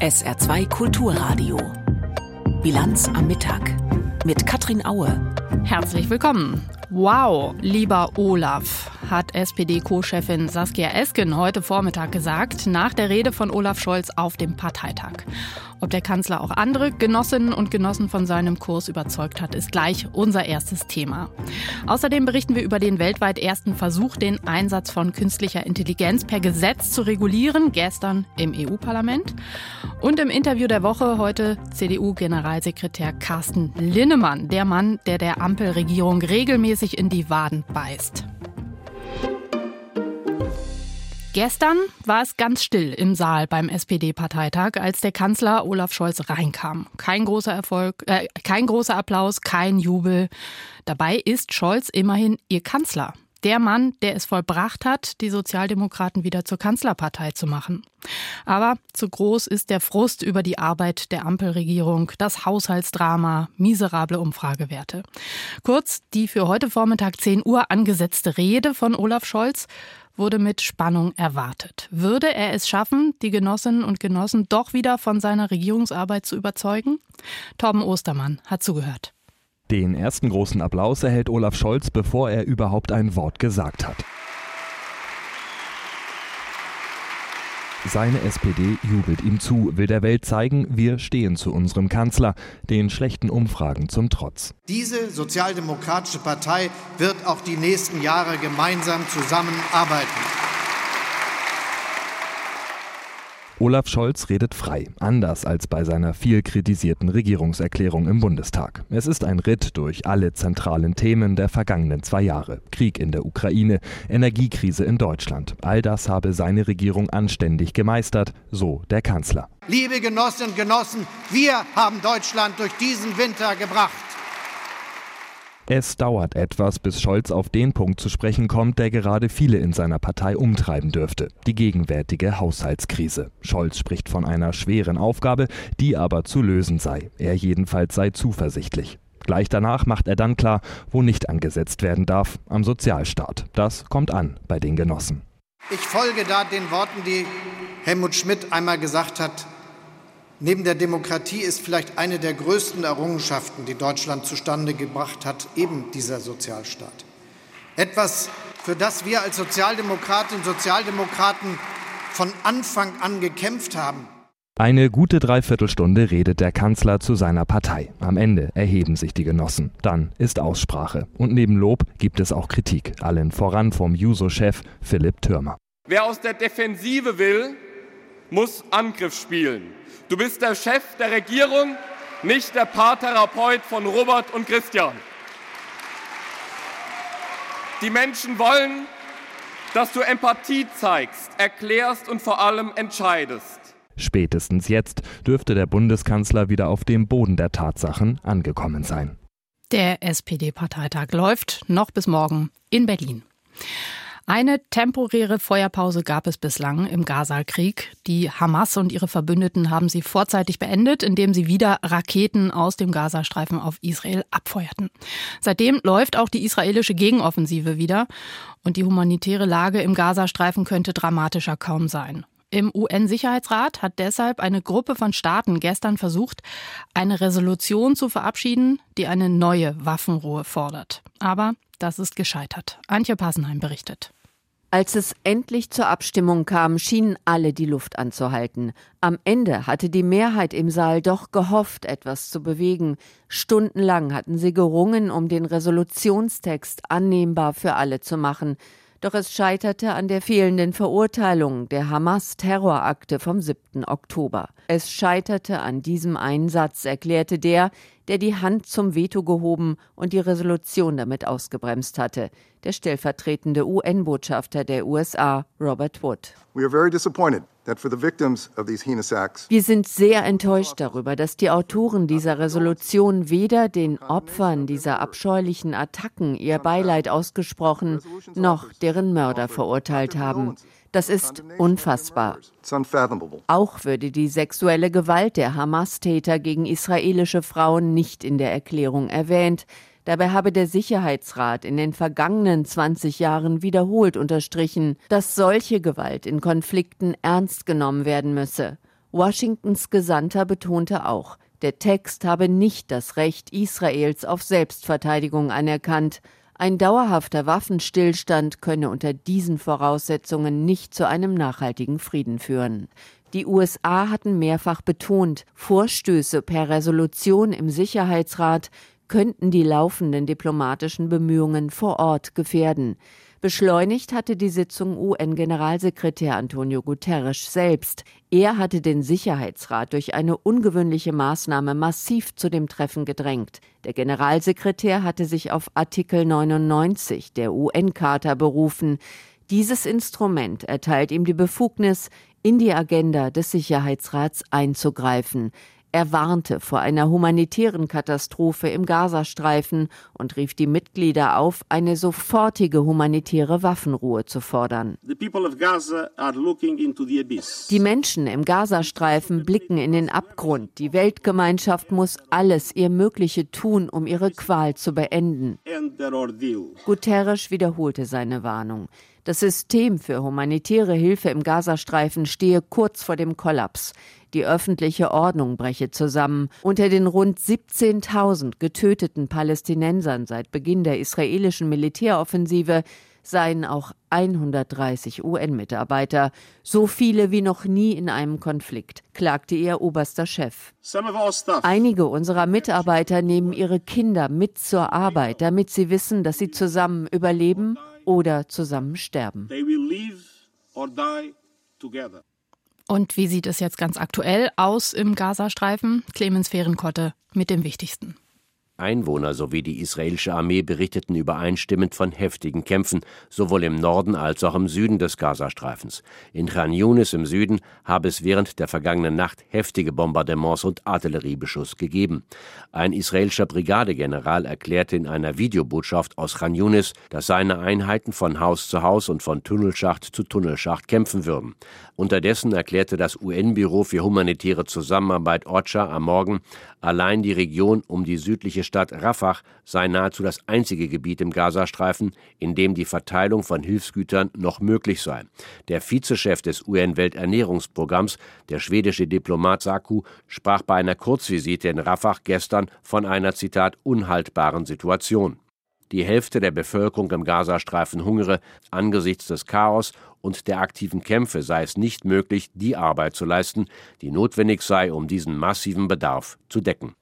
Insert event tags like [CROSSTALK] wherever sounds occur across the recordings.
SR2 Kulturradio. Bilanz am Mittag mit Katrin Aue. Herzlich willkommen. Wow, lieber Olaf, hat SPD-Co-Chefin Saskia Esken heute Vormittag gesagt, nach der Rede von Olaf Scholz auf dem Parteitag. Ob der Kanzler auch andere Genossinnen und Genossen von seinem Kurs überzeugt hat, ist gleich unser erstes Thema. Außerdem berichten wir über den weltweit ersten Versuch, den Einsatz von künstlicher Intelligenz per Gesetz zu regulieren, gestern im EU-Parlament. Und im Interview der Woche heute CDU-Generalsekretär Carsten Linnemann, der Mann, der der Ampelregierung regelmäßig in die Waden beißt. Gestern war es ganz still im Saal beim SPD-Parteitag, als der Kanzler Olaf Scholz reinkam. Kein großer Erfolg, äh, kein großer Applaus, kein Jubel. Dabei ist Scholz immerhin ihr Kanzler. Der Mann, der es vollbracht hat, die Sozialdemokraten wieder zur Kanzlerpartei zu machen. Aber zu groß ist der Frust über die Arbeit der Ampelregierung, das Haushaltsdrama, miserable Umfragewerte. Kurz, die für heute Vormittag 10 Uhr angesetzte Rede von Olaf Scholz wurde mit Spannung erwartet. Würde er es schaffen, die Genossinnen und Genossen doch wieder von seiner Regierungsarbeit zu überzeugen? Torben Ostermann hat zugehört. Den ersten großen Applaus erhält Olaf Scholz, bevor er überhaupt ein Wort gesagt hat. Seine SPD jubelt ihm zu, will der Welt zeigen, wir stehen zu unserem Kanzler, den schlechten Umfragen zum Trotz. Diese sozialdemokratische Partei wird auch die nächsten Jahre gemeinsam zusammenarbeiten. Olaf Scholz redet frei, anders als bei seiner viel kritisierten Regierungserklärung im Bundestag. Es ist ein Ritt durch alle zentralen Themen der vergangenen zwei Jahre. Krieg in der Ukraine, Energiekrise in Deutschland. All das habe seine Regierung anständig gemeistert, so der Kanzler. Liebe Genossinnen und Genossen, wir haben Deutschland durch diesen Winter gebracht. Es dauert etwas, bis Scholz auf den Punkt zu sprechen kommt, der gerade viele in seiner Partei umtreiben dürfte. Die gegenwärtige Haushaltskrise. Scholz spricht von einer schweren Aufgabe, die aber zu lösen sei. Er jedenfalls sei zuversichtlich. Gleich danach macht er dann klar, wo nicht angesetzt werden darf, am Sozialstaat. Das kommt an bei den Genossen. Ich folge da den Worten, die Helmut Schmidt einmal gesagt hat, Neben der Demokratie ist vielleicht eine der größten Errungenschaften, die Deutschland zustande gebracht hat, eben dieser Sozialstaat. Etwas, für das wir als Sozialdemokratinnen und Sozialdemokraten von Anfang an gekämpft haben. Eine gute Dreiviertelstunde redet der Kanzler zu seiner Partei. Am Ende erheben sich die Genossen. Dann ist Aussprache. Und neben Lob gibt es auch Kritik. Allen voran vom Juso-Chef Philipp Türmer. Wer aus der Defensive will, muss Angriff spielen. Du bist der Chef der Regierung, nicht der Paartherapeut von Robert und Christian. Die Menschen wollen, dass du Empathie zeigst, erklärst und vor allem entscheidest. Spätestens jetzt dürfte der Bundeskanzler wieder auf dem Boden der Tatsachen angekommen sein. Der SPD-Parteitag läuft noch bis morgen in Berlin. Eine temporäre Feuerpause gab es bislang im Gaza-Krieg. Die Hamas und ihre Verbündeten haben sie vorzeitig beendet, indem sie wieder Raketen aus dem Gazastreifen auf Israel abfeuerten. Seitdem läuft auch die israelische Gegenoffensive wieder und die humanitäre Lage im Gazastreifen könnte dramatischer kaum sein. Im UN-Sicherheitsrat hat deshalb eine Gruppe von Staaten gestern versucht, eine Resolution zu verabschieden, die eine neue Waffenruhe fordert. Aber das ist gescheitert. Antje Passenheim berichtet. Als es endlich zur Abstimmung kam, schienen alle die Luft anzuhalten. Am Ende hatte die Mehrheit im Saal doch gehofft, etwas zu bewegen. Stundenlang hatten sie gerungen, um den Resolutionstext annehmbar für alle zu machen. Doch es scheiterte an der fehlenden Verurteilung der Hamas-Terrorakte vom 7. Oktober. Es scheiterte an diesem Einsatz, erklärte der, der die Hand zum Veto gehoben und die Resolution damit ausgebremst hatte, der stellvertretende UN-Botschafter der USA, Robert Wood. Wir sind sehr enttäuscht darüber, dass die Autoren dieser Resolution weder den Opfern dieser abscheulichen Attacken ihr Beileid ausgesprochen, noch deren Mörder verurteilt haben. Das ist unfassbar. Auch würde die sexuelle Gewalt der Hamas-Täter gegen israelische Frauen nicht in der Erklärung erwähnt. Dabei habe der Sicherheitsrat in den vergangenen 20 Jahren wiederholt unterstrichen, dass solche Gewalt in Konflikten ernst genommen werden müsse. Washingtons Gesandter betonte auch, der Text habe nicht das Recht Israels auf Selbstverteidigung anerkannt. Ein dauerhafter Waffenstillstand könne unter diesen Voraussetzungen nicht zu einem nachhaltigen Frieden führen. Die USA hatten mehrfach betont, Vorstöße per Resolution im Sicherheitsrat könnten die laufenden diplomatischen Bemühungen vor Ort gefährden. Beschleunigt hatte die Sitzung UN-Generalsekretär Antonio Guterres selbst. Er hatte den Sicherheitsrat durch eine ungewöhnliche Maßnahme massiv zu dem Treffen gedrängt. Der Generalsekretär hatte sich auf Artikel 99 der UN-Charta berufen. Dieses Instrument erteilt ihm die Befugnis, in die Agenda des Sicherheitsrats einzugreifen. Er warnte vor einer humanitären Katastrophe im Gazastreifen und rief die Mitglieder auf, eine sofortige humanitäre Waffenruhe zu fordern. Die Menschen im Gazastreifen blicken in den Abgrund. Die Weltgemeinschaft muss alles ihr Mögliche tun, um ihre Qual zu beenden. Guterres wiederholte seine Warnung. Das System für humanitäre Hilfe im Gazastreifen stehe kurz vor dem Kollaps. Die öffentliche Ordnung breche zusammen. Unter den rund 17.000 getöteten Palästinensern seit Beginn der israelischen Militäroffensive seien auch 130 UN-Mitarbeiter, so viele wie noch nie in einem Konflikt, klagte ihr oberster Chef. Einige unserer Mitarbeiter nehmen ihre Kinder mit zur Arbeit, damit sie wissen, dass sie zusammen überleben oder zusammen sterben. Und wie sieht es jetzt ganz aktuell aus im Gazastreifen? Clemens Fehrenkotte mit dem Wichtigsten. Einwohner sowie die israelische Armee berichteten übereinstimmend von heftigen Kämpfen, sowohl im Norden als auch im Süden des Gazastreifens. In Khan Yunis im Süden habe es während der vergangenen Nacht heftige Bombardements und Artilleriebeschuss gegeben. Ein israelischer Brigadegeneral erklärte in einer Videobotschaft aus Khan Yunis, dass seine Einheiten von Haus zu Haus und von Tunnelschacht zu Tunnelschacht kämpfen würden. Unterdessen erklärte das UN-Büro für humanitäre Zusammenarbeit OCHA am Morgen, allein die Region um die südliche Stadt Rafah sei nahezu das einzige Gebiet im Gazastreifen, in dem die Verteilung von Hilfsgütern noch möglich sei. Der Vizechef des UN-Welternährungsprogramms, der schwedische Diplomat Saku, sprach bei einer Kurzvisite in Rafah gestern von einer Zitat unhaltbaren Situation. Die Hälfte der Bevölkerung im Gazastreifen hungere angesichts des Chaos und der aktiven Kämpfe sei es nicht möglich, die Arbeit zu leisten, die notwendig sei, um diesen massiven Bedarf zu decken.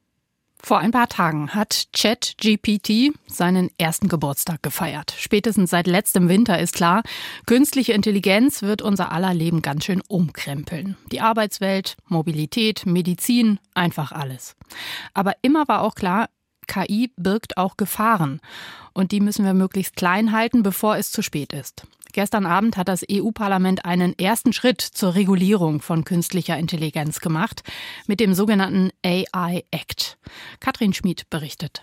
Vor ein paar Tagen hat ChatGPT seinen ersten Geburtstag gefeiert. Spätestens seit letztem Winter ist klar, künstliche Intelligenz wird unser aller Leben ganz schön umkrempeln. Die Arbeitswelt, Mobilität, Medizin, einfach alles. Aber immer war auch klar, KI birgt auch Gefahren. Und die müssen wir möglichst klein halten, bevor es zu spät ist. Gestern Abend hat das EU-Parlament einen ersten Schritt zur Regulierung von künstlicher Intelligenz gemacht mit dem sogenannten AI Act. Katrin Schmid berichtet.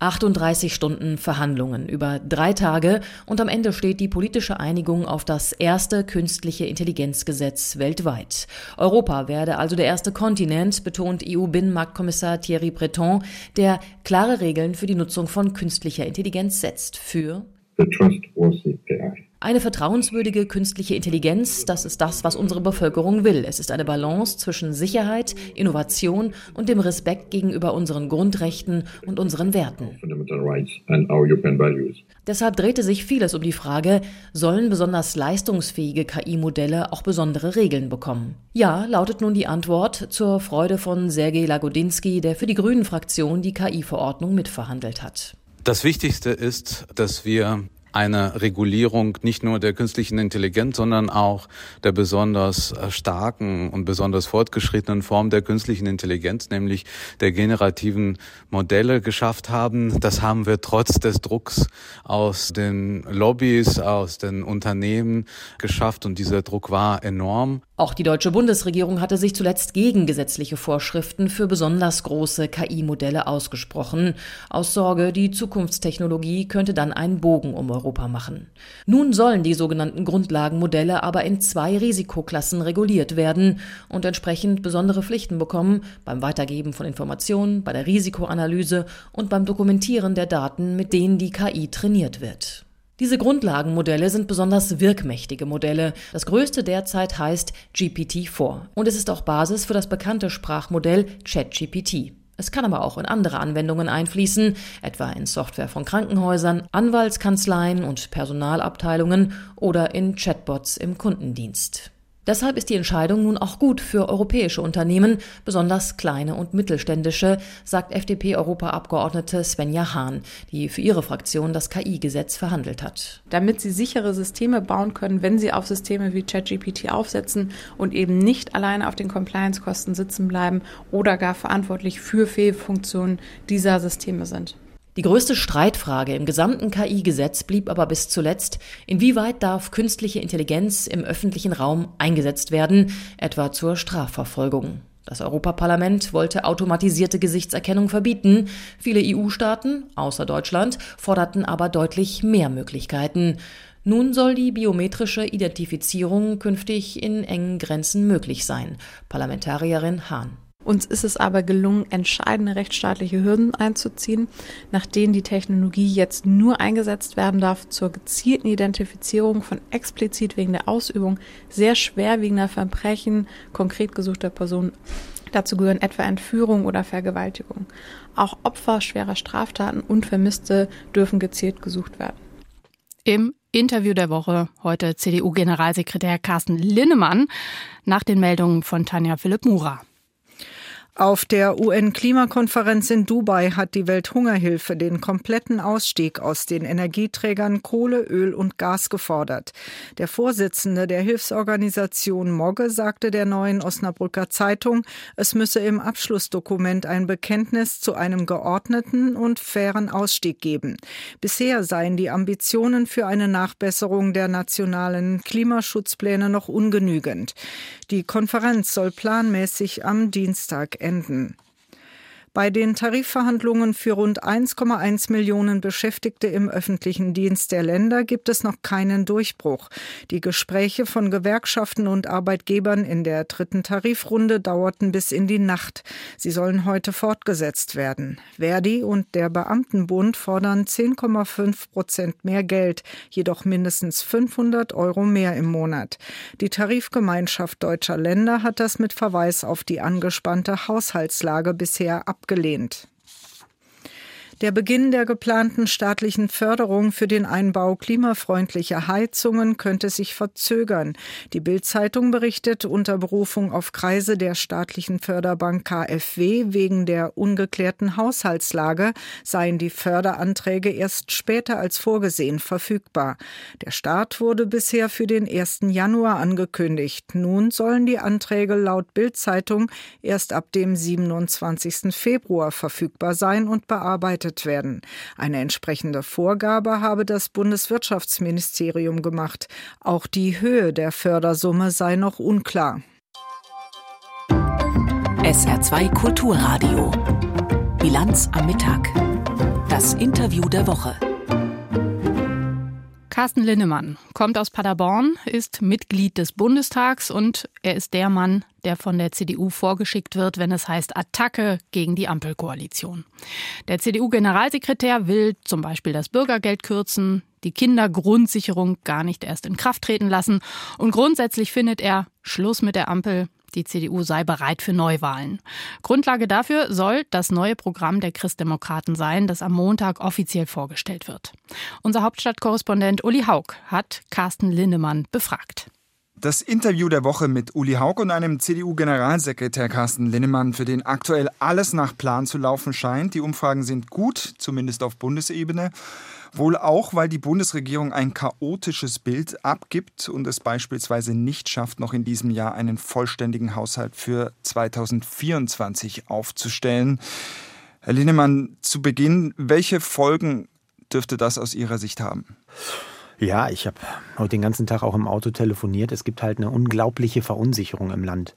38 Stunden Verhandlungen über drei Tage und am Ende steht die politische Einigung auf das erste künstliche Intelligenzgesetz weltweit. Europa werde also der erste Kontinent, betont EU-Binnenmarktkommissar Thierry Breton, der klare Regeln für die Nutzung von künstlicher Intelligenz setzt. Für. Eine vertrauenswürdige künstliche Intelligenz, das ist das, was unsere Bevölkerung will. Es ist eine Balance zwischen Sicherheit, Innovation und dem Respekt gegenüber unseren Grundrechten und unseren Werten. Deshalb drehte sich vieles um die Frage, sollen besonders leistungsfähige KI-Modelle auch besondere Regeln bekommen? Ja, lautet nun die Antwort zur Freude von Sergei Lagodinsky, der für die Grünen-Fraktion die KI-Verordnung mitverhandelt hat. Das Wichtigste ist, dass wir eine Regulierung nicht nur der künstlichen Intelligenz, sondern auch der besonders starken und besonders fortgeschrittenen Form der künstlichen Intelligenz, nämlich der generativen Modelle geschafft haben. Das haben wir trotz des Drucks aus den Lobbys, aus den Unternehmen geschafft und dieser Druck war enorm. Auch die deutsche Bundesregierung hatte sich zuletzt gegen gesetzliche Vorschriften für besonders große KI-Modelle ausgesprochen, aus Sorge, die Zukunftstechnologie könnte dann einen Bogen um Europa machen. Nun sollen die sogenannten Grundlagenmodelle aber in zwei Risikoklassen reguliert werden und entsprechend besondere Pflichten bekommen beim Weitergeben von Informationen, bei der Risikoanalyse und beim Dokumentieren der Daten, mit denen die KI trainiert wird. Diese Grundlagenmodelle sind besonders wirkmächtige Modelle. Das größte derzeit heißt GPT-4 und es ist auch Basis für das bekannte Sprachmodell ChatGPT. Es kann aber auch in andere Anwendungen einfließen, etwa in Software von Krankenhäusern, Anwaltskanzleien und Personalabteilungen oder in Chatbots im Kundendienst. Deshalb ist die Entscheidung nun auch gut für europäische Unternehmen, besonders kleine und mittelständische, sagt FDP-Europaabgeordnete Svenja Hahn, die für ihre Fraktion das KI-Gesetz verhandelt hat. Damit sie sichere Systeme bauen können, wenn sie auf Systeme wie ChatGPT aufsetzen und eben nicht alleine auf den Compliance-Kosten sitzen bleiben oder gar verantwortlich für Fehlfunktionen dieser Systeme sind. Die größte Streitfrage im gesamten KI-Gesetz blieb aber bis zuletzt, inwieweit darf künstliche Intelligenz im öffentlichen Raum eingesetzt werden, etwa zur Strafverfolgung. Das Europaparlament wollte automatisierte Gesichtserkennung verbieten. Viele EU-Staaten, außer Deutschland, forderten aber deutlich mehr Möglichkeiten. Nun soll die biometrische Identifizierung künftig in engen Grenzen möglich sein. Parlamentarierin Hahn. Uns ist es aber gelungen, entscheidende rechtsstaatliche Hürden einzuziehen, nach denen die Technologie jetzt nur eingesetzt werden darf zur gezielten Identifizierung von explizit wegen der Ausübung sehr schwerwiegender Verbrechen konkret gesuchter Personen. Dazu gehören etwa Entführung oder Vergewaltigung. Auch Opfer schwerer Straftaten und Vermisste dürfen gezielt gesucht werden. Im Interview der Woche heute CDU-Generalsekretär Carsten Linnemann nach den Meldungen von Tanja Philipp Mura. Auf der UN-Klimakonferenz in Dubai hat die Welthungerhilfe den kompletten Ausstieg aus den Energieträgern Kohle, Öl und Gas gefordert. Der Vorsitzende der Hilfsorganisation Mogge sagte der neuen Osnabrücker Zeitung, es müsse im Abschlussdokument ein Bekenntnis zu einem geordneten und fairen Ausstieg geben. Bisher seien die Ambitionen für eine Nachbesserung der nationalen Klimaschutzpläne noch ungenügend. Die Konferenz soll planmäßig am Dienstag enden. Bei den Tarifverhandlungen für rund 1,1 Millionen Beschäftigte im öffentlichen Dienst der Länder gibt es noch keinen Durchbruch. Die Gespräche von Gewerkschaften und Arbeitgebern in der dritten Tarifrunde dauerten bis in die Nacht. Sie sollen heute fortgesetzt werden. Verdi und der Beamtenbund fordern 10,5 Prozent mehr Geld, jedoch mindestens 500 Euro mehr im Monat. Die Tarifgemeinschaft deutscher Länder hat das mit Verweis auf die angespannte Haushaltslage bisher abgelehnt abgelehnt. Der Beginn der geplanten staatlichen Förderung für den Einbau klimafreundlicher Heizungen könnte sich verzögern. Die Bild-Zeitung berichtet unter Berufung auf Kreise der staatlichen Förderbank KfW wegen der ungeklärten Haushaltslage seien die Förderanträge erst später als vorgesehen verfügbar. Der Start wurde bisher für den 1. Januar angekündigt. Nun sollen die Anträge laut Bild-Zeitung erst ab dem 27. Februar verfügbar sein und bearbeitet bewertet werden. Eine entsprechende Vorgabe habe das Bundeswirtschaftsministerium gemacht. Auch die Höhe der Fördersumme sei noch unklar. SR2 Kulturradio. Bilanz am Mittag. Das Interview der Woche. Carsten Linnemann kommt aus Paderborn, ist Mitglied des Bundestags und er ist der Mann, der von der CDU vorgeschickt wird, wenn es heißt Attacke gegen die Ampelkoalition. Der CDU-Generalsekretär will zum Beispiel das Bürgergeld kürzen, die Kindergrundsicherung gar nicht erst in Kraft treten lassen und grundsätzlich findet er Schluss mit der Ampel, die CDU sei bereit für Neuwahlen. Grundlage dafür soll das neue Programm der Christdemokraten sein, das am Montag offiziell vorgestellt wird. Unser Hauptstadtkorrespondent Uli Haug hat Carsten Lindemann befragt. Das Interview der Woche mit Uli Haug und einem CDU-Generalsekretär Carsten Linnemann, für den aktuell alles nach Plan zu laufen scheint. Die Umfragen sind gut, zumindest auf Bundesebene. Wohl auch, weil die Bundesregierung ein chaotisches Bild abgibt und es beispielsweise nicht schafft, noch in diesem Jahr einen vollständigen Haushalt für 2024 aufzustellen. Herr Linnemann, zu Beginn, welche Folgen dürfte das aus Ihrer Sicht haben? Ja, ich habe heute den ganzen Tag auch im Auto telefoniert. Es gibt halt eine unglaubliche Verunsicherung im Land.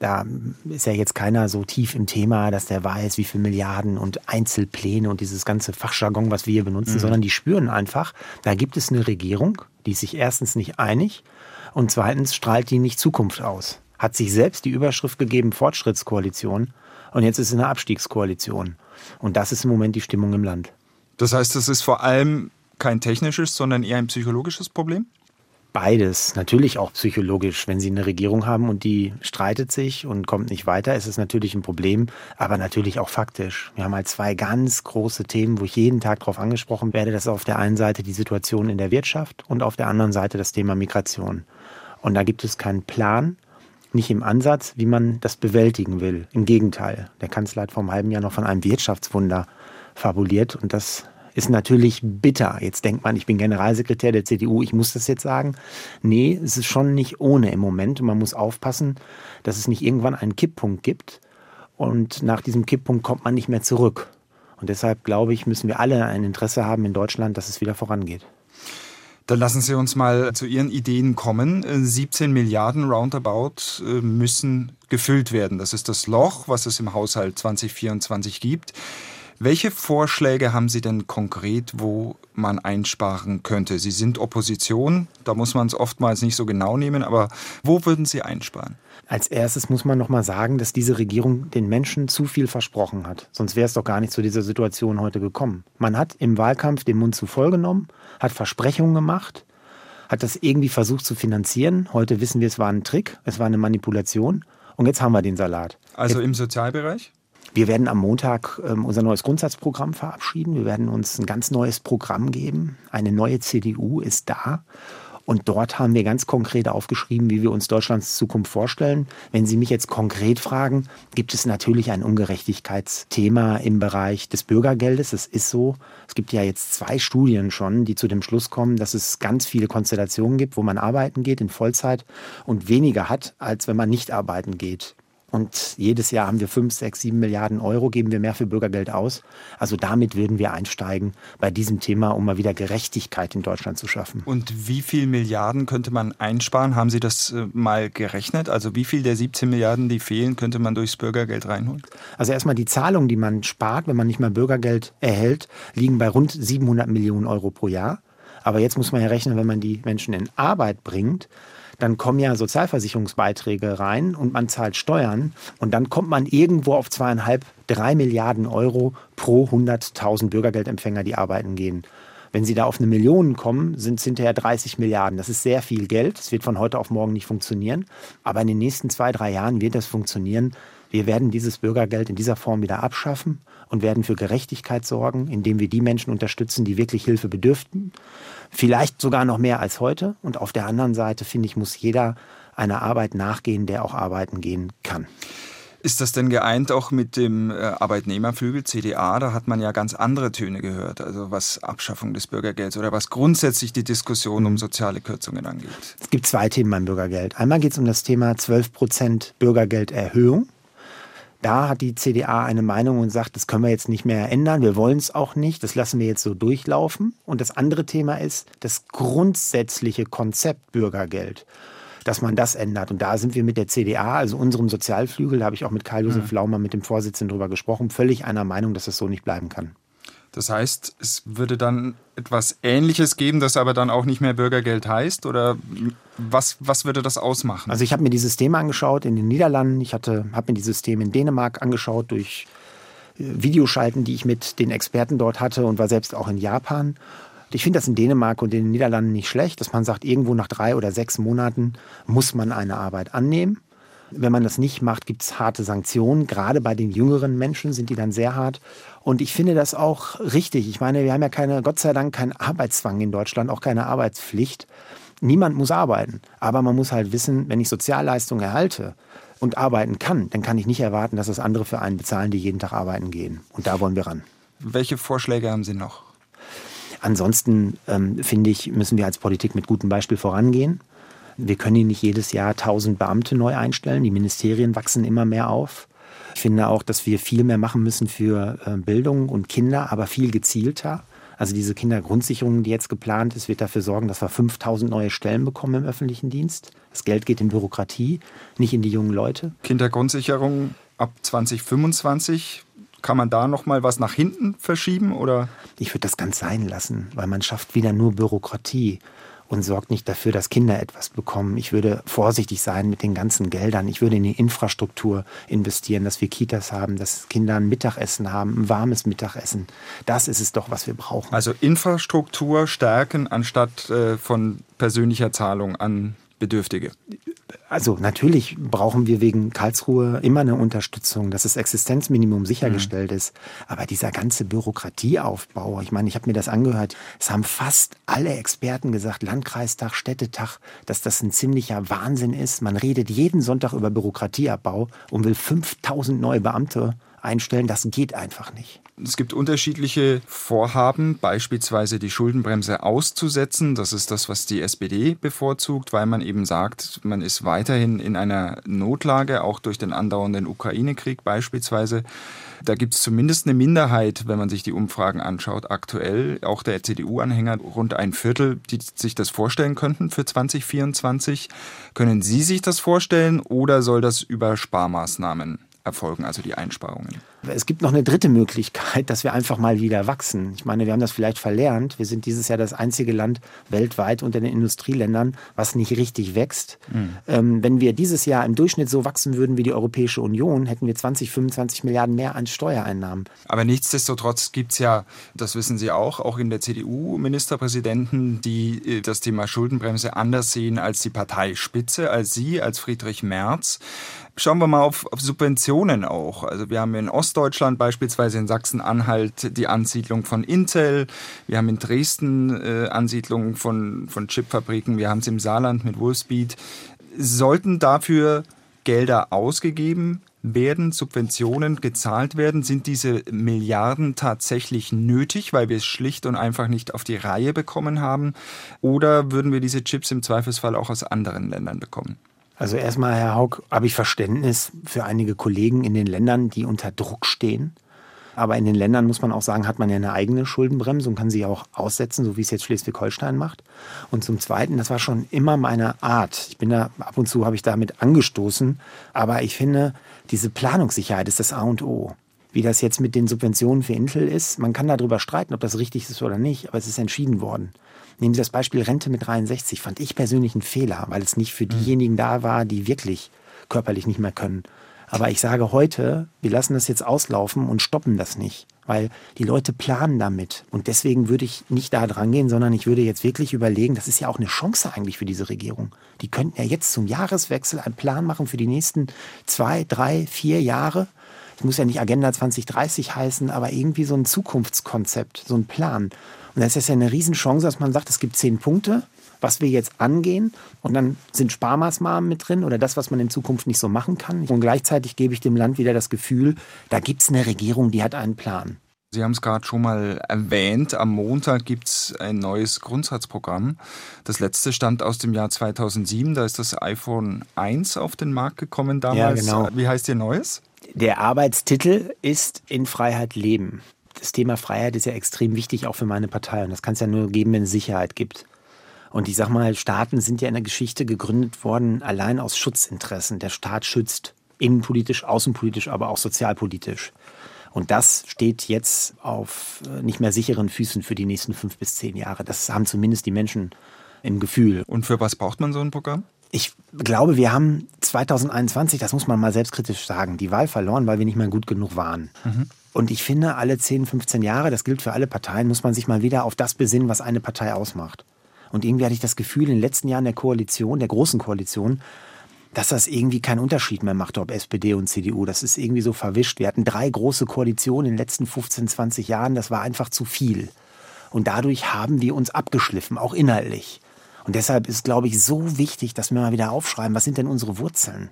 Da ist ja jetzt keiner so tief im Thema, dass der weiß, wie viele Milliarden und Einzelpläne und dieses ganze Fachjargon, was wir hier benutzen, mhm. sondern die spüren einfach, da gibt es eine Regierung, die ist sich erstens nicht einig und zweitens strahlt die nicht Zukunft aus. Hat sich selbst die Überschrift gegeben, Fortschrittskoalition und jetzt ist es eine Abstiegskoalition. Und das ist im Moment die Stimmung im Land. Das heißt, es ist vor allem kein technisches, sondern eher ein psychologisches Problem? Beides, natürlich auch psychologisch. Wenn Sie eine Regierung haben und die streitet sich und kommt nicht weiter, ist es natürlich ein Problem, aber natürlich auch faktisch. Wir haben halt zwei ganz große Themen, wo ich jeden Tag darauf angesprochen werde. Das ist auf der einen Seite die Situation in der Wirtschaft und auf der anderen Seite das Thema Migration. Und da gibt es keinen Plan, nicht im Ansatz, wie man das bewältigen will. Im Gegenteil, der Kanzler hat vor einem halben Jahr noch von einem Wirtschaftswunder fabuliert und das ist natürlich bitter. Jetzt denkt man, ich bin Generalsekretär der CDU, ich muss das jetzt sagen. Nee, es ist schon nicht ohne im Moment. Man muss aufpassen, dass es nicht irgendwann einen Kipppunkt gibt. Und nach diesem Kipppunkt kommt man nicht mehr zurück. Und deshalb glaube ich, müssen wir alle ein Interesse haben in Deutschland, dass es wieder vorangeht. Dann lassen Sie uns mal zu Ihren Ideen kommen. 17 Milliarden Roundabout äh, müssen gefüllt werden. Das ist das Loch, was es im Haushalt 2024 gibt. Welche Vorschläge haben Sie denn konkret, wo man einsparen könnte? Sie sind Opposition, da muss man es oftmals nicht so genau nehmen, aber wo würden Sie einsparen? Als erstes muss man noch mal sagen, dass diese Regierung den Menschen zu viel versprochen hat. Sonst wäre es doch gar nicht zu dieser Situation heute gekommen. Man hat im Wahlkampf den Mund zu voll genommen, hat Versprechungen gemacht, hat das irgendwie versucht zu finanzieren. Heute wissen wir, es war ein Trick, es war eine Manipulation. Und jetzt haben wir den Salat. Also im Sozialbereich? Wir werden am Montag ähm, unser neues Grundsatzprogramm verabschieden. Wir werden uns ein ganz neues Programm geben. Eine neue CDU ist da. Und dort haben wir ganz konkret aufgeschrieben, wie wir uns Deutschlands Zukunft vorstellen. Wenn Sie mich jetzt konkret fragen, gibt es natürlich ein Ungerechtigkeitsthema im Bereich des Bürgergeldes. Das ist so. Es gibt ja jetzt zwei Studien schon, die zu dem Schluss kommen, dass es ganz viele Konstellationen gibt, wo man arbeiten geht in Vollzeit und weniger hat, als wenn man nicht arbeiten geht. Und jedes Jahr haben wir fünf, sechs, sieben Milliarden Euro, geben wir mehr für Bürgergeld aus. Also damit würden wir einsteigen bei diesem Thema, um mal wieder Gerechtigkeit in Deutschland zu schaffen. Und wie viel Milliarden könnte man einsparen? Haben Sie das äh, mal gerechnet? Also wie viel der 17 Milliarden, die fehlen, könnte man durchs Bürgergeld reinholen? Also erstmal die Zahlungen, die man spart, wenn man nicht mehr Bürgergeld erhält, liegen bei rund 700 Millionen Euro pro Jahr. Aber jetzt muss man ja rechnen, wenn man die Menschen in Arbeit bringt, dann kommen ja Sozialversicherungsbeiträge rein und man zahlt Steuern und dann kommt man irgendwo auf zweieinhalb, drei Milliarden Euro pro 100.000 Bürgergeldempfänger, die arbeiten gehen. Wenn Sie da auf eine Million kommen, sind es hinterher 30 Milliarden. Das ist sehr viel Geld. Das wird von heute auf morgen nicht funktionieren. Aber in den nächsten zwei, drei Jahren wird das funktionieren. Wir werden dieses Bürgergeld in dieser Form wieder abschaffen und werden für Gerechtigkeit sorgen, indem wir die Menschen unterstützen, die wirklich Hilfe bedürften. Vielleicht sogar noch mehr als heute. Und auf der anderen Seite, finde ich, muss jeder einer Arbeit nachgehen, der auch arbeiten gehen kann. Ist das denn geeint auch mit dem äh, Arbeitnehmerflügel CDA? Da hat man ja ganz andere Töne gehört, also was Abschaffung des Bürgergelds oder was grundsätzlich die Diskussion um soziale Kürzungen angeht. Es gibt zwei Themen beim Bürgergeld. Einmal geht es um das Thema 12 Prozent Bürgergelderhöhung. Da hat die CDA eine Meinung und sagt, das können wir jetzt nicht mehr ändern, wir wollen es auch nicht, das lassen wir jetzt so durchlaufen. Und das andere Thema ist das grundsätzliche Konzept Bürgergeld dass man das ändert. Und da sind wir mit der CDA, also unserem Sozialflügel, da habe ich auch mit Karl-Josef mhm. Laumer, mit dem Vorsitzenden drüber gesprochen, völlig einer Meinung, dass es so nicht bleiben kann. Das heißt, es würde dann etwas Ähnliches geben, das aber dann auch nicht mehr Bürgergeld heißt? Oder was, was würde das ausmachen? Also ich habe mir die Systeme angeschaut in den Niederlanden. Ich habe mir die Systeme in Dänemark angeschaut durch äh, Videoschalten, die ich mit den Experten dort hatte und war selbst auch in Japan. Ich finde das in Dänemark und in den Niederlanden nicht schlecht, dass man sagt, irgendwo nach drei oder sechs Monaten muss man eine Arbeit annehmen. Wenn man das nicht macht, gibt es harte Sanktionen. Gerade bei den jüngeren Menschen sind die dann sehr hart. Und ich finde das auch richtig. Ich meine, wir haben ja keine, Gott sei Dank, keinen Arbeitszwang in Deutschland, auch keine Arbeitspflicht. Niemand muss arbeiten. Aber man muss halt wissen, wenn ich Sozialleistungen erhalte und arbeiten kann, dann kann ich nicht erwarten, dass das andere für einen bezahlen, die jeden Tag arbeiten gehen. Und da wollen wir ran. Welche Vorschläge haben Sie noch? Ansonsten ähm, finde ich, müssen wir als Politik mit gutem Beispiel vorangehen. Wir können hier nicht jedes Jahr 1000 Beamte neu einstellen. Die Ministerien wachsen immer mehr auf. Ich finde auch, dass wir viel mehr machen müssen für äh, Bildung und Kinder, aber viel gezielter. Also diese Kindergrundsicherung, die jetzt geplant ist, wird dafür sorgen, dass wir 5000 neue Stellen bekommen im öffentlichen Dienst. Das Geld geht in Bürokratie, nicht in die jungen Leute. Kindergrundsicherung ab 2025 kann man da noch mal was nach hinten verschieben oder? Ich würde das ganz sein lassen, weil man schafft wieder nur Bürokratie. Und sorgt nicht dafür, dass Kinder etwas bekommen. Ich würde vorsichtig sein mit den ganzen Geldern. Ich würde in die Infrastruktur investieren, dass wir Kitas haben, dass Kinder ein Mittagessen haben, ein warmes Mittagessen. Das ist es doch, was wir brauchen. Also Infrastruktur stärken anstatt äh, von persönlicher Zahlung an Bedürftige. Also natürlich brauchen wir wegen Karlsruhe immer eine Unterstützung, dass das Existenzminimum sichergestellt mhm. ist. Aber dieser ganze Bürokratieaufbau, ich meine, ich habe mir das angehört, es haben fast alle Experten gesagt, Landkreistag, Städtetag, dass das ein ziemlicher Wahnsinn ist. Man redet jeden Sonntag über Bürokratieabbau und will 5000 neue Beamte einstellen. Das geht einfach nicht. Es gibt unterschiedliche Vorhaben, beispielsweise die Schuldenbremse auszusetzen. Das ist das, was die SPD bevorzugt, weil man eben sagt, man ist weiterhin in einer Notlage, auch durch den andauernden Ukraine-Krieg beispielsweise. Da gibt es zumindest eine Minderheit, wenn man sich die Umfragen anschaut, aktuell, auch der CDU-Anhänger, rund ein Viertel, die sich das vorstellen könnten für 2024. Können Sie sich das vorstellen oder soll das über Sparmaßnahmen erfolgen, also die Einsparungen? Es gibt noch eine dritte Möglichkeit, [LAUGHS] dass wir einfach mal wieder wachsen. Ich meine, wir haben das vielleicht verlernt. Wir sind dieses Jahr das einzige Land weltweit unter den Industrieländern, was nicht richtig wächst. Mhm. Ähm, wenn wir dieses Jahr im Durchschnitt so wachsen würden wie die Europäische Union, hätten wir 20, 25 Milliarden mehr an Steuereinnahmen. Aber nichtsdestotrotz gibt es ja, das wissen Sie auch, auch in der CDU Ministerpräsidenten, die äh, das Thema Schuldenbremse anders sehen als die Parteispitze, als Sie, als Friedrich Merz. Schauen wir mal auf, auf Subventionen auch. Also wir haben in Ostdeutschland beispielsweise in Sachsen-Anhalt die Ansiedlung von Intel. Wir haben in Dresden äh, Ansiedlungen von, von Chipfabriken. Wir haben es im Saarland mit Wolfspeed. Sollten dafür Gelder ausgegeben werden, Subventionen gezahlt werden? Sind diese Milliarden tatsächlich nötig, weil wir es schlicht und einfach nicht auf die Reihe bekommen haben? Oder würden wir diese Chips im Zweifelsfall auch aus anderen Ländern bekommen? Also erstmal, Herr Haug, habe ich Verständnis für einige Kollegen in den Ländern, die unter Druck stehen. Aber in den Ländern muss man auch sagen, hat man ja eine eigene Schuldenbremse und kann sie auch aussetzen, so wie es jetzt Schleswig-Holstein macht. Und zum Zweiten, das war schon immer meine Art. Ich bin da ab und zu habe ich damit angestoßen, aber ich finde, diese Planungssicherheit ist das A und O. Wie das jetzt mit den Subventionen für Intel ist, man kann darüber streiten, ob das richtig ist oder nicht, aber es ist entschieden worden. Nehmen Sie das Beispiel Rente mit 63, fand ich persönlich einen Fehler, weil es nicht für mhm. diejenigen da war, die wirklich körperlich nicht mehr können. Aber ich sage heute, wir lassen das jetzt auslaufen und stoppen das nicht, weil die Leute planen damit. Und deswegen würde ich nicht da dran gehen, sondern ich würde jetzt wirklich überlegen, das ist ja auch eine Chance eigentlich für diese Regierung. Die könnten ja jetzt zum Jahreswechsel einen Plan machen für die nächsten zwei, drei, vier Jahre. Es muss ja nicht Agenda 2030 heißen, aber irgendwie so ein Zukunftskonzept, so ein Plan. Und das ist ja eine Riesenchance, dass man sagt, es gibt zehn Punkte, was wir jetzt angehen. Und dann sind Sparmaßnahmen mit drin oder das, was man in Zukunft nicht so machen kann. Und gleichzeitig gebe ich dem Land wieder das Gefühl, da gibt es eine Regierung, die hat einen Plan. Sie haben es gerade schon mal erwähnt. Am Montag gibt es ein neues Grundsatzprogramm. Das letzte stammt aus dem Jahr 2007. Da ist das iPhone 1 auf den Markt gekommen damals. Ja, genau. Wie heißt Ihr neues? Der Arbeitstitel ist In Freiheit leben das Thema Freiheit ist ja extrem wichtig auch für meine Partei. Und das kann es ja nur geben, wenn es Sicherheit gibt. Und ich sag mal, Staaten sind ja in der Geschichte gegründet worden, allein aus Schutzinteressen. Der Staat schützt innenpolitisch, außenpolitisch, aber auch sozialpolitisch. Und das steht jetzt auf äh, nicht mehr sicheren Füßen für die nächsten fünf bis zehn Jahre. Das haben zumindest die Menschen im Gefühl. Und für was braucht man so ein Programm? Ich glaube, wir haben 2021, das muss man mal selbstkritisch sagen, die Wahl verloren, weil wir nicht mehr gut genug waren. Mhm. Und ich finde, alle 10, 15 Jahre, das gilt für alle Parteien, muss man sich mal wieder auf das besinnen, was eine Partei ausmacht. Und irgendwie hatte ich das Gefühl, in den letzten Jahren der Koalition, der großen Koalition, dass das irgendwie keinen Unterschied mehr macht, ob SPD und CDU. Das ist irgendwie so verwischt. Wir hatten drei große Koalitionen in den letzten 15, 20 Jahren. Das war einfach zu viel. Und dadurch haben wir uns abgeschliffen, auch inhaltlich. Und deshalb ist, glaube ich, so wichtig, dass wir mal wieder aufschreiben, was sind denn unsere Wurzeln?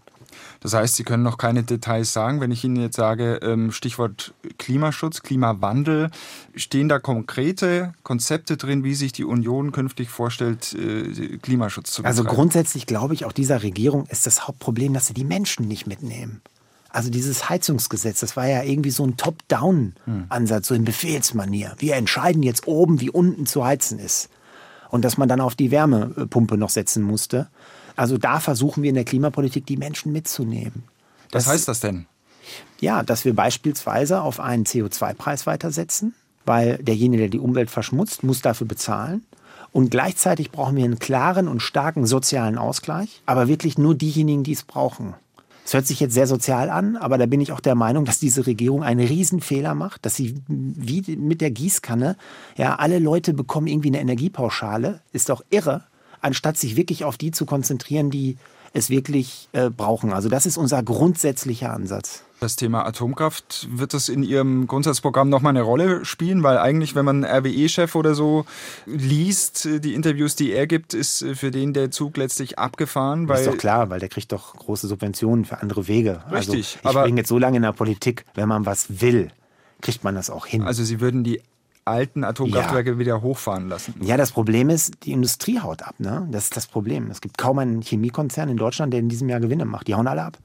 Das heißt, Sie können noch keine Details sagen. Wenn ich Ihnen jetzt sage, ähm, Stichwort Klimaschutz, Klimawandel, stehen da konkrete Konzepte drin, wie sich die Union künftig vorstellt, äh, Klimaschutz zu betreiben? Also grundsätzlich glaube ich, auch dieser Regierung ist das Hauptproblem, dass sie die Menschen nicht mitnehmen. Also dieses Heizungsgesetz, das war ja irgendwie so ein Top-Down-Ansatz, so in Befehlsmanier. Wir entscheiden jetzt oben, wie unten zu heizen ist. Und dass man dann auf die Wärmepumpe noch setzen musste. Also da versuchen wir in der Klimapolitik die Menschen mitzunehmen. Was heißt das denn? Ja, dass wir beispielsweise auf einen CO2-Preis weitersetzen, weil derjenige, der die Umwelt verschmutzt, muss dafür bezahlen. Und gleichzeitig brauchen wir einen klaren und starken sozialen Ausgleich, aber wirklich nur diejenigen, die es brauchen. Es hört sich jetzt sehr sozial an, aber da bin ich auch der Meinung, dass diese Regierung einen Riesenfehler macht, dass sie wie mit der Gießkanne, ja, alle Leute bekommen irgendwie eine Energiepauschale, ist doch irre, anstatt sich wirklich auf die zu konzentrieren, die es wirklich äh, brauchen. Also das ist unser grundsätzlicher Ansatz. Das Thema Atomkraft, wird das in Ihrem Grundsatzprogramm nochmal eine Rolle spielen? Weil eigentlich, wenn man RWE-Chef oder so liest, die Interviews, die er gibt, ist für den der Zug letztlich abgefahren. Weil ist doch klar, weil der kriegt doch große Subventionen für andere Wege. Richtig. Also ich bin jetzt so lange in der Politik, wenn man was will, kriegt man das auch hin. Also Sie würden die alten Atomkraftwerke ja. wieder hochfahren lassen. Ja, das Problem ist, die Industrie haut ab. Ne? Das ist das Problem. Es gibt kaum einen Chemiekonzern in Deutschland, der in diesem Jahr Gewinne macht. Die hauen alle ab.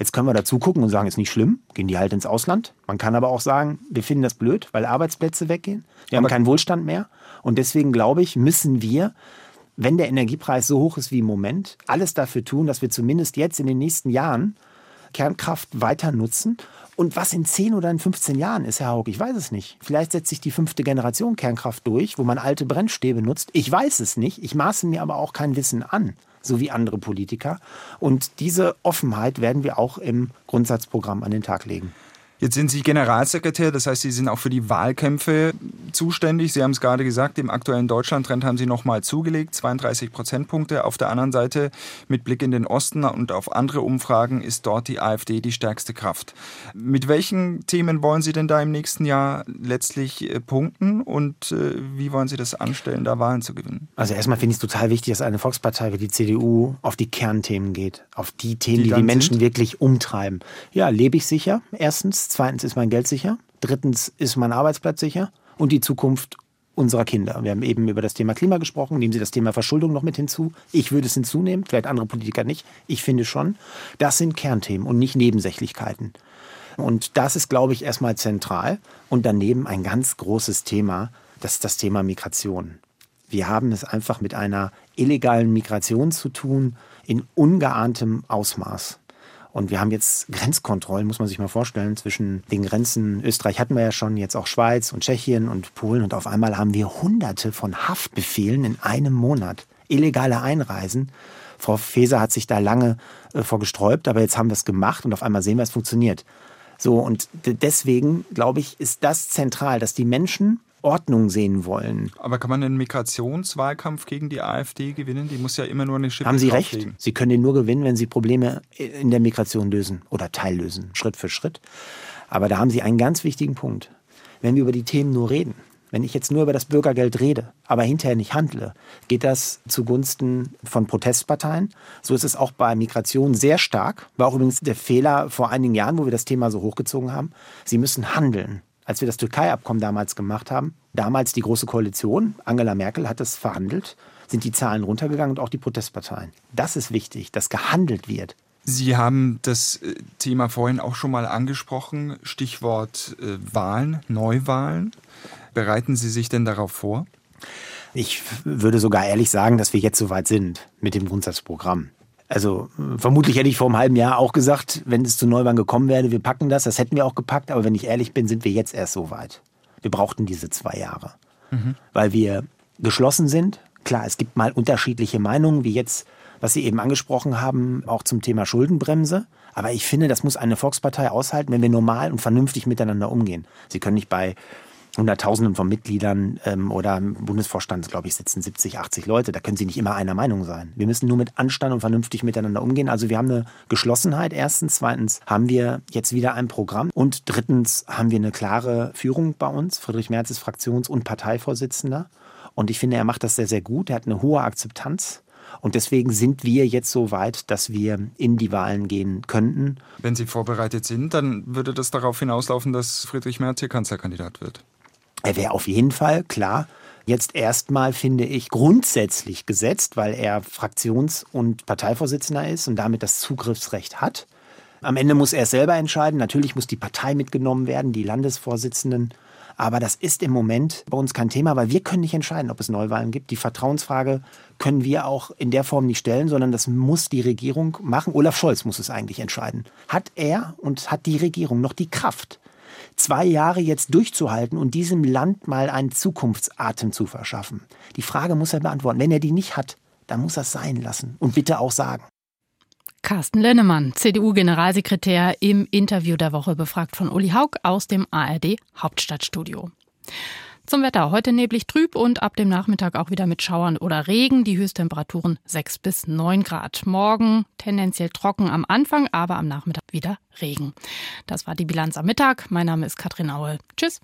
Jetzt können wir dazu gucken und sagen, ist nicht schlimm, gehen die halt ins Ausland. Man kann aber auch sagen, wir finden das blöd, weil Arbeitsplätze weggehen. Wir aber haben keinen Wohlstand mehr. Und deswegen glaube ich, müssen wir, wenn der Energiepreis so hoch ist wie im Moment, alles dafür tun, dass wir zumindest jetzt in den nächsten Jahren Kernkraft weiter nutzen. Und was in 10 oder in 15 Jahren ist, Herr Haug, ich weiß es nicht. Vielleicht setzt sich die fünfte Generation Kernkraft durch, wo man alte Brennstäbe nutzt. Ich weiß es nicht. Ich maße mir aber auch kein Wissen an so wie andere Politiker. Und diese Offenheit werden wir auch im Grundsatzprogramm an den Tag legen. Jetzt sind Sie Generalsekretär, das heißt, Sie sind auch für die Wahlkämpfe zuständig. Sie haben es gerade gesagt, im aktuellen Deutschlandtrend haben Sie nochmal zugelegt, 32 Prozentpunkte. Auf der anderen Seite, mit Blick in den Osten und auf andere Umfragen, ist dort die AfD die stärkste Kraft. Mit welchen Themen wollen Sie denn da im nächsten Jahr letztlich äh, punkten und äh, wie wollen Sie das anstellen, da Wahlen zu gewinnen? Also erstmal finde ich es total wichtig, dass eine Volkspartei wie die CDU auf die Kernthemen geht, auf die Themen, die die, die Menschen sind? wirklich umtreiben. Ja, lebe ich sicher, erstens. Zweitens ist mein Geld sicher. Drittens ist mein Arbeitsplatz sicher. Und die Zukunft unserer Kinder. Wir haben eben über das Thema Klima gesprochen. Nehmen Sie das Thema Verschuldung noch mit hinzu. Ich würde es hinzunehmen, vielleicht andere Politiker nicht. Ich finde schon. Das sind Kernthemen und nicht Nebensächlichkeiten. Und das ist, glaube ich, erstmal zentral. Und daneben ein ganz großes Thema, das ist das Thema Migration. Wir haben es einfach mit einer illegalen Migration zu tun in ungeahntem Ausmaß. Und wir haben jetzt Grenzkontrollen, muss man sich mal vorstellen, zwischen den Grenzen. Österreich hatten wir ja schon, jetzt auch Schweiz und Tschechien und Polen. Und auf einmal haben wir hunderte von Haftbefehlen in einem Monat. Illegale Einreisen. Frau Faeser hat sich da lange äh, vorgesträubt, aber jetzt haben wir es gemacht und auf einmal sehen wir, es funktioniert. So, und deswegen, glaube ich, ist das zentral, dass die Menschen Ordnung sehen wollen. Aber kann man einen Migrationswahlkampf gegen die AfD gewinnen? Die muss ja immer nur eine Schippe Haben Sie recht? Sie können den nur gewinnen, wenn Sie Probleme in der Migration lösen oder teillösen, Schritt für Schritt. Aber da haben Sie einen ganz wichtigen Punkt. Wenn wir über die Themen nur reden, wenn ich jetzt nur über das Bürgergeld rede, aber hinterher nicht handle, geht das zugunsten von Protestparteien. So ist es auch bei Migration sehr stark. War auch übrigens der Fehler vor einigen Jahren, wo wir das Thema so hochgezogen haben. Sie müssen handeln als wir das Türkei-Abkommen damals gemacht haben, damals die Große Koalition, Angela Merkel hat das verhandelt, sind die Zahlen runtergegangen und auch die Protestparteien. Das ist wichtig, dass gehandelt wird. Sie haben das äh, Thema vorhin auch schon mal angesprochen, Stichwort äh, Wahlen, Neuwahlen. Bereiten Sie sich denn darauf vor? Ich würde sogar ehrlich sagen, dass wir jetzt soweit sind mit dem Grundsatzprogramm. Also vermutlich hätte ich vor einem halben Jahr auch gesagt, wenn es zu Neuwahlen gekommen wäre, wir packen das. Das hätten wir auch gepackt. Aber wenn ich ehrlich bin, sind wir jetzt erst so weit. Wir brauchten diese zwei Jahre, mhm. weil wir geschlossen sind. Klar, es gibt mal unterschiedliche Meinungen, wie jetzt, was Sie eben angesprochen haben, auch zum Thema Schuldenbremse. Aber ich finde, das muss eine Volkspartei aushalten, wenn wir normal und vernünftig miteinander umgehen. Sie können nicht bei Hunderttausenden von Mitgliedern ähm, oder im Bundesvorstand, glaube ich, sitzen 70, 80 Leute. Da können sie nicht immer einer Meinung sein. Wir müssen nur mit Anstand und vernünftig miteinander umgehen. Also wir haben eine Geschlossenheit erstens. Zweitens haben wir jetzt wieder ein Programm. Und drittens haben wir eine klare Führung bei uns. Friedrich Merz ist Fraktions- und Parteivorsitzender. Und ich finde, er macht das sehr, sehr gut. Er hat eine hohe Akzeptanz. Und deswegen sind wir jetzt so weit, dass wir in die Wahlen gehen könnten. Wenn Sie vorbereitet sind, dann würde das darauf hinauslaufen, dass Friedrich Merz hier Kanzlerkandidat wird. Er wäre auf jeden Fall, klar, jetzt erstmal, finde ich, grundsätzlich gesetzt, weil er Fraktions- und Parteivorsitzender ist und damit das Zugriffsrecht hat. Am Ende muss er es selber entscheiden. Natürlich muss die Partei mitgenommen werden, die Landesvorsitzenden. Aber das ist im Moment bei uns kein Thema, weil wir können nicht entscheiden, ob es Neuwahlen gibt. Die Vertrauensfrage können wir auch in der Form nicht stellen, sondern das muss die Regierung machen. Olaf Scholz muss es eigentlich entscheiden. Hat er und hat die Regierung noch die Kraft, zwei Jahre jetzt durchzuhalten und diesem Land mal einen Zukunftsatem zu verschaffen? Die Frage muss er beantworten. Wenn er die nicht hat, dann muss er es sein lassen und bitte auch sagen. Carsten Lennemann, CDU-Generalsekretär, im Interview der Woche befragt von Uli Haug aus dem ARD Hauptstadtstudio. Zum Wetter. Heute neblig trüb und ab dem Nachmittag auch wieder mit Schauern oder Regen. Die Höchsttemperaturen 6 bis 9 Grad. Morgen tendenziell trocken am Anfang, aber am Nachmittag wieder Regen. Das war die Bilanz am Mittag. Mein Name ist Katrin Aue. Tschüss.